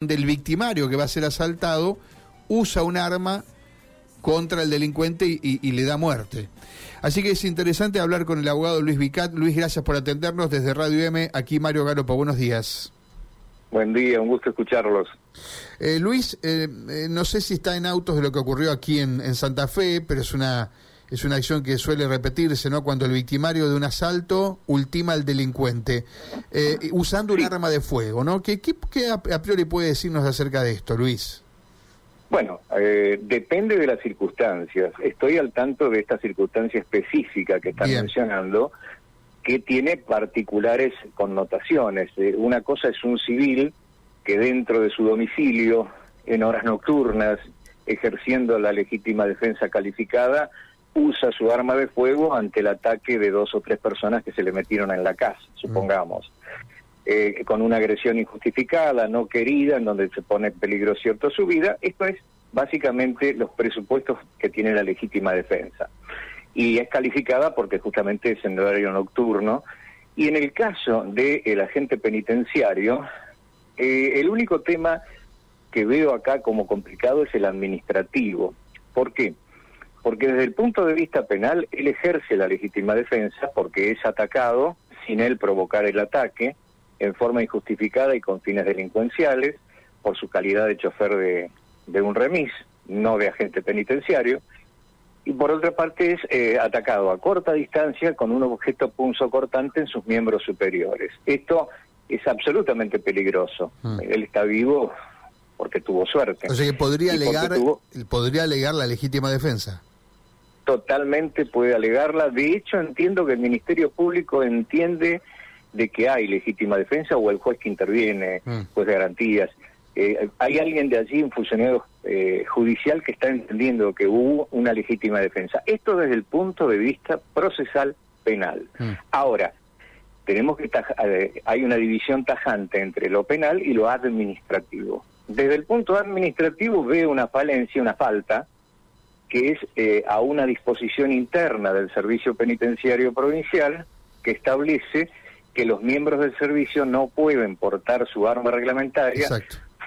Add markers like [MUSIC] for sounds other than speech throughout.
del victimario que va a ser asaltado usa un arma contra el delincuente y, le da muerte. Así que es interesante hablar con el abogado Luis Vicat. Luis, gracias por atendernos desde Radio M. Aquí Mario Garopa, buenos días. Buen día, un gusto escucharlos. Eh, Luis, eh, eh, no sé si está en autos de lo que ocurrió aquí en, en Santa Fe, pero es una es una acción que suele repetirse, ¿no? Cuando el victimario de un asalto ultima al delincuente, eh, usando un arma de fuego, ¿no? ¿Qué, qué, a, priori puede decirnos acerca de esto, Luis? Bueno, eh, depende de las circunstancias. Estoy al tanto de esta circunstancia específica que están mencionando, que tiene particulares connotaciones. Eh, una cosa es un civil que dentro de su domicilio, en horas nocturnas, ejerciendo la legítima defensa calificada, usa su arma de fuego ante el ataque de dos o tres personas que se le metieron en la casa, supongamos. Eh, con una agresión injustificada, no querida, en donde se pone en peligro cierto su vida. Esto es básicamente los presupuestos que tiene la legítima defensa. Y es calificada porque justamente es en horario nocturno. Y en el caso del agente penitenciario, eh, el único tema que veo acá como complicado es el administrativo. ¿Por qué? Porque desde el punto de vista penal él ejerce la legítima defensa porque es atacado sin él provocar el ataque en forma injustificada y con fines delincuenciales por su calidad de chofer de, un remis, no de agente penitenciario, y por otra parte es eh, atacado a corta distancia con un objeto cortante en sus miembros superiores. Esto es absolutamente peligroso. Mm. Él está vivo porque tuvo suerte. O sea que podría alegar, podría alegar la legítima defensa totalmente puede alegarla. De hecho, entiendo que el Ministerio Público entiende de que hay legítima defensa o el juez que interviene, mm. juez de garantías. Eh, hay alguien de allí, un funcionario eh, judicial, que está entendiendo que hubo una legítima defensa. Esto desde el punto de vista procesal penal. Mm. Ahora, tenemos que eh, hay una división tajante entre lo penal y lo administrativo. Desde el punto administrativo veo una falencia, una falta, que es eh, a una disposición interna del Servicio Penitenciario Provincial que establece que los miembros del servicio no pueden portar su arma reglamentaria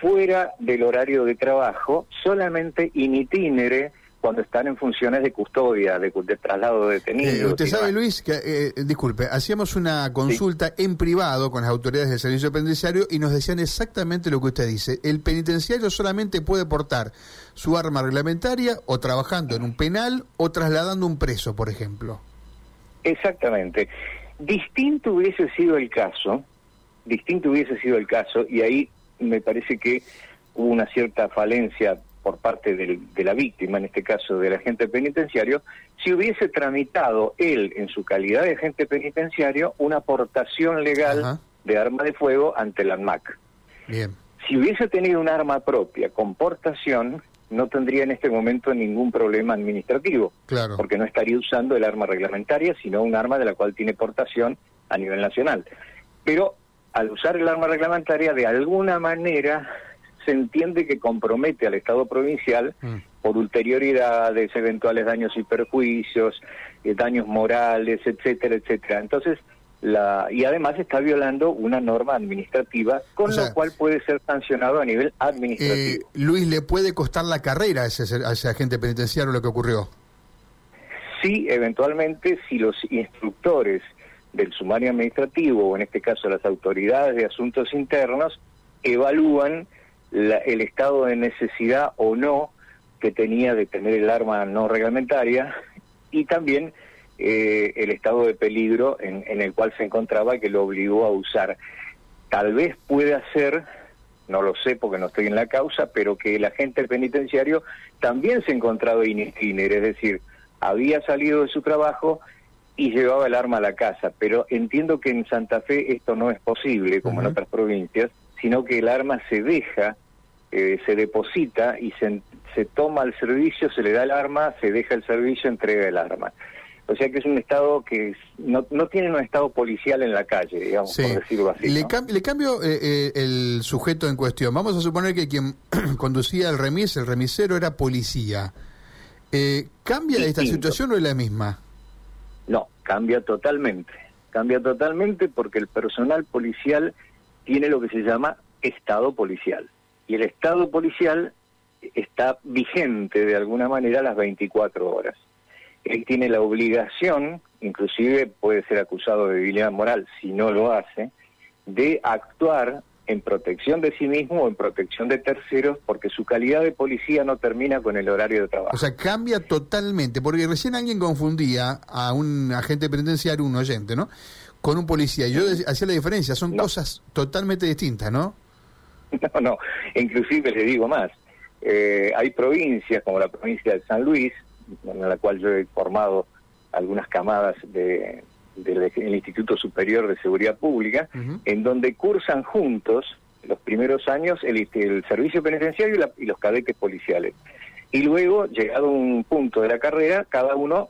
fuera del horario de trabajo, solamente in itinere cuando están en funciones de custodia, de, traslado de detenidos. Eh, usted sabe, Luis, que, eh, disculpe, hacíamos una consulta en privado con las autoridades del servicio penitenciario y nos decían exactamente lo que usted dice. El penitenciario solamente puede portar su arma reglamentaria o trabajando en un penal o trasladando un preso, por ejemplo. Exactamente. Distinto hubiese sido el caso, distinto hubiese sido el caso, y ahí me parece que hubo una cierta falencia por parte de la víctima, en este caso del agente penitenciario, si hubiese tramitado él, en su calidad de agente penitenciario, una aportación legal de arma de fuego ante la ANMAC. Bien. Si hubiese tenido un arma propia con portación, no tendría en este momento ningún problema administrativo, claro. porque no estaría usando el arma reglamentaria, sino un arma de la cual tiene portación a nivel nacional. Pero al usar el arma reglamentaria, de alguna manera se entiende que compromete al Estado provincial mm. por ulterioridades, eventuales daños y perjuicios, eh, daños morales, etcétera, etcétera. Entonces, la, y además está violando una norma administrativa, con lo cual puede ser sancionado a nivel administrativo. Eh, Luis, ¿le puede costar la carrera a ese, a ese agente penitenciario lo que ocurrió? Sí, eventualmente, si los instructores del sumario administrativo, o en este caso las autoridades de asuntos internos, evalúan el estado de necesidad o no que tenía de tener el arma no reglamentaria y también eh, el estado de peligro en, en, el cual se encontraba que lo obligó a usar. Tal vez pueda ser, no lo sé porque no estoy en la causa, pero que el agente penitenciario también se encontraba in es decir, había salido de su trabajo y llevaba el arma a la casa, pero entiendo que en Santa Fe esto no es posible, como en otras provincias, sino que el arma se deja eh, se deposita y se, se toma el servicio, se le da el arma, se deja el servicio, entrega el arma. O sea que es un Estado que no, no tiene un Estado policial en la calle, digamos, por decirlo así. Le, le cambio eh, eh, el sujeto en cuestión. Vamos a suponer que quien [CLEARS THROAT] conducía el remis, el remisero, era policía. ¿Cambia esta situación o es la misma? No, cambia totalmente. Cambia totalmente porque el personal policial tiene lo que se llama Estado policial. Y el Estado policial está vigente de alguna manera las 24 horas. Él tiene la obligación, inclusive puede ser acusado de debilidad moral si no lo hace, de actuar en protección de sí mismo o en protección de terceros, porque su calidad de policía no termina con el horario de trabajo. O sea, cambia totalmente, porque recién alguien confundía a un agente penitenciario, un oyente, ¿no? Con un policía. Yo hacía la diferencia, son cosas totalmente distintas, ¿no? [LAUGHS] No, no, inclusive le digo más. Eh, hay provincias, como la provincia de San Luis, en la cual yo he formado algunas camadas de, del Instituto Superior de Seguridad Pública, en donde cursan juntos los primeros años el, el servicio penitenciario y, los cadetes policiales. Y luego, llegado a un punto de la carrera, cada uno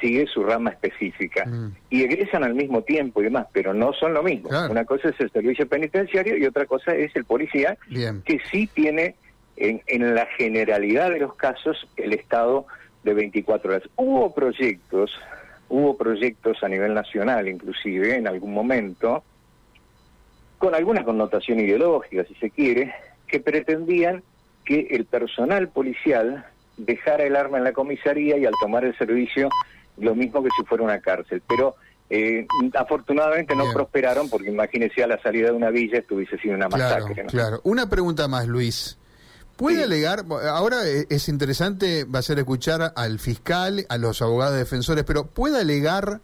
sigue su rama específica. Mm. Y egresan al mismo tiempo y demás, pero no son lo mismo. Una cosa es el servicio penitenciario y otra cosa es el policía, que sí tiene en, en la generalidad de los casos el estado de 24 horas. Hubo proyectos hubo proyectos a nivel nacional inclusive en algún momento, con alguna connotación ideológica si se quiere, que pretendían que el personal policial dejara el arma en la comisaría y al tomar el servicio lo mismo que si fuera una cárcel. Pero eh, afortunadamente no prosperaron porque imagínese a la salida de una villa estuviese siendo una masacre. claro. Una pregunta más, Luis. ¿Puede alegar, ahora es interesante, va a ser escuchar al fiscal, a los abogados defensores, pero ¿puede alegar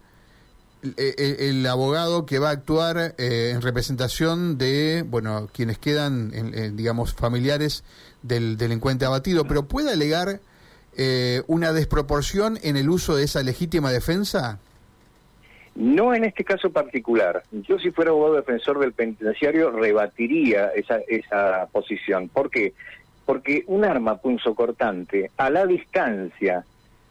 e, e, el, abogado que va a actuar eh, en representación de, bueno, quienes quedan, digamos, familiares del delincuente abatido, pero ¿puede alegar eh, una desproporción en el uso de esa legítima defensa? No en este caso particular. Yo si fuera abogado defensor del penitenciario rebatiría esa, esa posición. ¿Por qué? porque un arma punzocortante a la distancia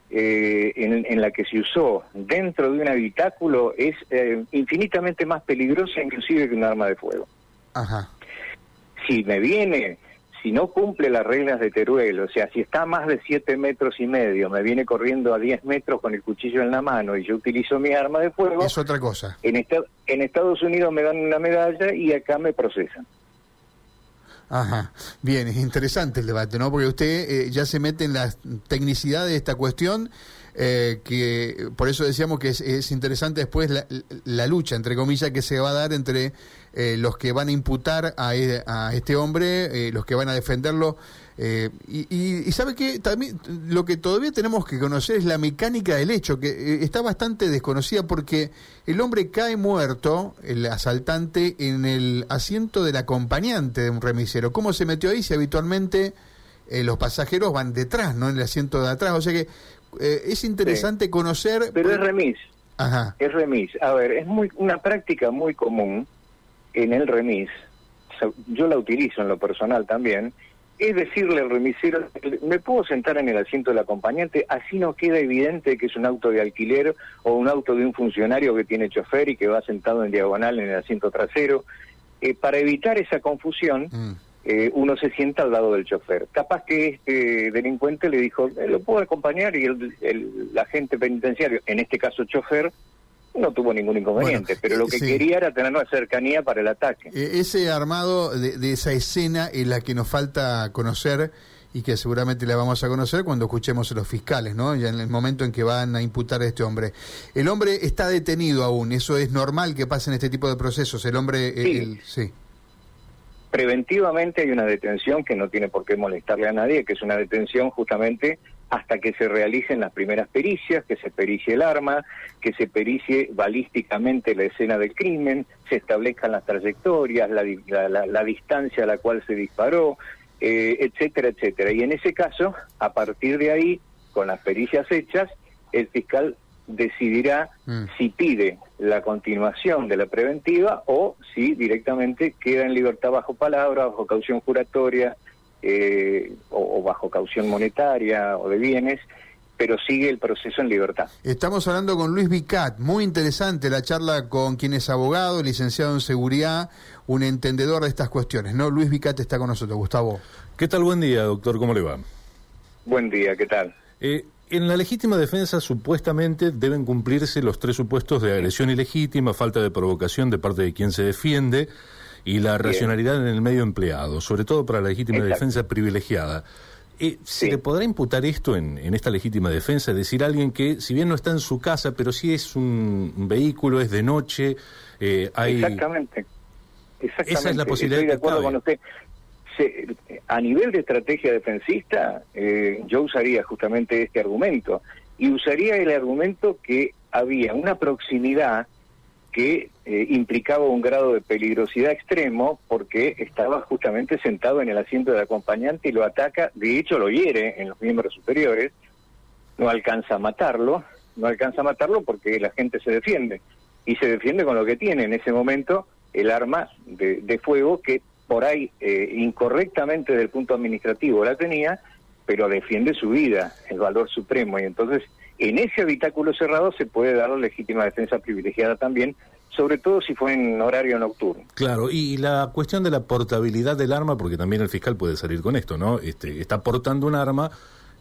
eh, en, la que se usó dentro de un habitáculo es eh, infinitamente más peligrosa inclusive que un arma de fuego. Ajá. Si me viene, si no cumple las reglas de Teruel, o sea, si está a más de 7 metros y medio, me viene corriendo a 10 metros con el cuchillo en la mano y yo utilizo mi arma de fuego... Es otra cosa. En, en Estados Unidos me dan una medalla y acá me procesan. Ajá, bien, es interesante el debate, ¿no? Porque usted eh, ya se mete en la tecnicidad de esta cuestión, eh, que por eso decíamos que es, interesante después la, lucha, entre comillas, que se va a dar entre eh, los que van a imputar a, e, a este hombre, los que van a defenderlo eh, y, sabe que también lo que todavía tenemos que conocer es la mecánica del hecho, que eh, está bastante desconocida porque el hombre cae muerto, el asaltante, en el asiento del acompañante de un remisero. ¿Cómo se metió ahí si habitualmente eh, los pasajeros van detrás, no en el asiento de atrás? O sea que es interesante conocer... Pero es remis. Ajá. Es remis. A ver, es muy una práctica muy común en el remis. Yo la utilizo en lo personal también es decirle al remisero, me puedo sentar en el asiento del acompañante, así no queda evidente que es un auto de alquiler o un auto de un funcionario que tiene chofer y que va sentado en diagonal en el asiento trasero. Eh, para evitar esa confusión, mm. eh, uno se sienta al lado del chofer. Capaz que este delincuente le dijo, eh, lo puedo acompañar y el, el agente penitenciario, en este caso chofer, no tuvo ningún inconveniente, pero lo que quería era tener una cercanía para el ataque. E, ese armado de, esa escena es la que nos falta conocer y que seguramente la vamos a conocer cuando escuchemos a los fiscales, ¿no? Ya en el momento en que van a imputar a este hombre. El hombre está detenido aún, eso es normal que pase en este tipo de procesos. El hombre, sí. Preventivamente hay una detención que no tiene por qué molestarle a nadie, que es una detención justamente hasta que se realicen las primeras pericias, que se pericie el arma, que se pericie balísticamente la escena del crimen, se establezcan las trayectorias, la, distancia a la cual se disparó, eh, etcétera, etcétera. Y en ese caso, a partir de ahí, con las pericias hechas, el fiscal decidirá mm. si pide la continuación de la preventiva o si directamente queda en libertad bajo palabra, bajo caución juratoria, eh, o, bajo caución monetaria o de bienes, pero sigue el proceso en libertad. Estamos hablando con Luis Vicat, muy interesante la charla con quien es abogado, licenciado en seguridad, un entendedor de estas cuestiones, ¿no? Luis Vicat está con nosotros, Gustavo. ¿Qué tal? Buen día, doctor, ¿cómo le va? Buen día, ¿qué tal? Eh, en la legítima defensa supuestamente deben cumplirse los tres supuestos de agresión ilegítima, falta de provocación de parte de quien se defiende y la racionalidad en el medio empleado, sobre todo para la legítima defensa privilegiada. Eh, ¿Se le podrá imputar esto en, esta legítima defensa? Es decir, alguien que, si bien no está en su casa, pero sí es un, vehículo, es de noche, eh, hay... Exactamente. Exactamente. Esa es la posibilidad Estoy de acuerdo con usted. a nivel de estrategia defensista, eh, yo usaría justamente este argumento. Y usaría el argumento que había una proximidad que eh, implicaba un grado de peligrosidad extremo porque estaba justamente sentado en el asiento del acompañante y lo ataca, de hecho lo hiere en los miembros superiores, no alcanza a matarlo, no alcanza a matarlo porque la gente se defiende y se defiende con lo que tiene en ese momento el arma de, fuego que por ahí eh, incorrectamente desde el punto administrativo la tenía, pero defiende su vida, el valor supremo y entonces en ese habitáculo cerrado se puede dar la legítima defensa privilegiada también, sobre todo si fue en horario nocturno. Claro, y la cuestión de la portabilidad del arma, porque también el fiscal puede salir con esto, ¿no? Este, está portando un arma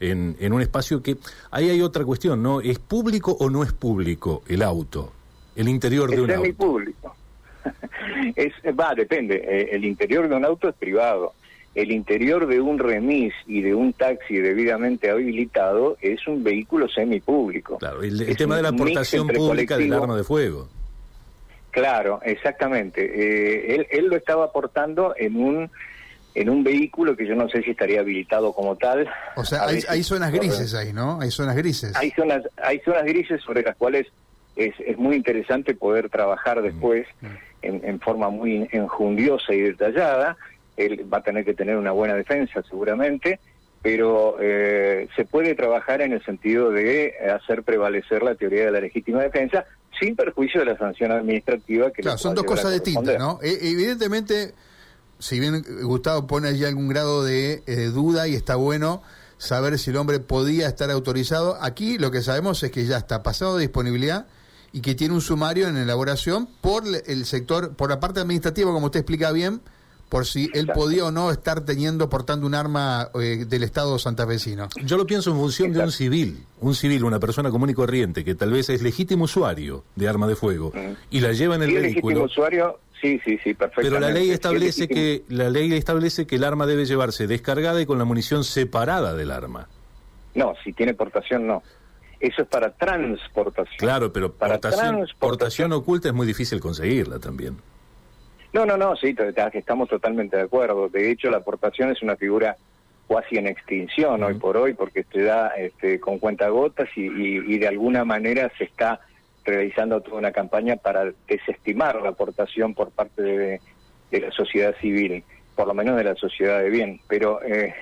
en, en un espacio que... Ahí hay otra cuestión, ¿no? ¿Es público o no es público el auto? El interior de un auto. Es público. [LAUGHS] es, va, depende. Eh, el interior de un auto es privado el interior de un remis y de un taxi debidamente habilitado es un vehículo semipúblico. Claro, el, tema de la aportación pública del arma de fuego. Claro, exactamente. Eh, él, él lo estaba aportando en un en un vehículo que yo no sé si estaría habilitado como tal. O sea, hay, zonas grises ahí, ¿no? Hay zonas grises. Hay zonas, hay zonas grises sobre las cuales es, es muy interesante poder trabajar después mm, mm. en, en forma muy enjundiosa y detallada él va a tener que tener una buena defensa seguramente, pero eh, se puede trabajar en el sentido de hacer prevalecer la teoría de la legítima defensa sin perjuicio de la sanción administrativa que claro, son dos cosas distintas, ¿no? E, evidentemente, si bien Gustavo pone allí algún grado de eh, duda y está bueno saber si el hombre podía estar autorizado, aquí lo que sabemos es que ya está pasado de disponibilidad y que tiene un sumario en elaboración por el sector, por la parte administrativa, como usted explica bien, por si él podía o no estar teniendo, portando un arma eh, del Estado santafesino. Yo lo pienso en función de un civil, un civil, una persona común y corriente, que tal vez es legítimo usuario de arma de fuego, mm. y la lleva en el vehículo. legítimo usuario, sí, sí, sí, perfectamente. Pero la ley establece que, la ley establece que el arma debe llevarse descargada y con la munición separada del arma. No, si tiene portación, no. Eso es para transportación. Claro, pero para portación oculta es muy difícil conseguirla también. No, no, no, sí, estamos totalmente de acuerdo. De hecho, la aportación es una figura casi en extinción hoy por hoy porque se da este, con cuentagotas y, y, de alguna manera se está realizando toda una campaña para desestimar la aportación por parte de, la sociedad civil, por lo menos de la sociedad de bien. Pero eh,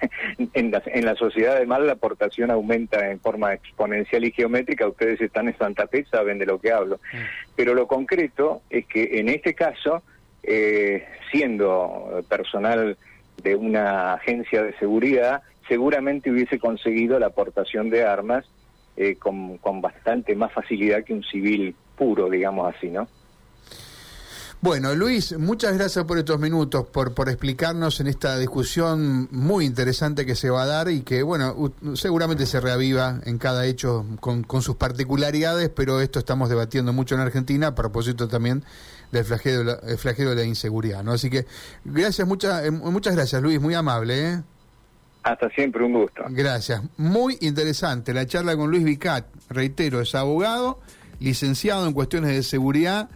[LAUGHS] en, la, en la sociedad de mal la aportación aumenta en forma exponencial y geométrica. Ustedes están en Santa Fe, saben de lo que hablo. Pero lo concreto es que en este caso eh, siendo personal de una agencia de seguridad, seguramente hubiese conseguido la aportación de armas eh, con, con bastante más facilidad que un civil puro, digamos así, ¿no? Bueno, Luis, muchas gracias por estos minutos, por, por explicarnos en esta discusión muy interesante que se va a dar y que, bueno, seguramente se reaviva en cada hecho con, con sus particularidades, pero esto estamos debatiendo mucho en Argentina a propósito también del flagelo, el flagelo de la inseguridad, ¿no? Así que gracias, muchas, eh, muchas gracias, Luis, muy amable, ¿eh? Hasta siempre, un gusto. Gracias. Muy interesante la charla con Luis Vicat, reitero, es abogado, licenciado en cuestiones de seguridad,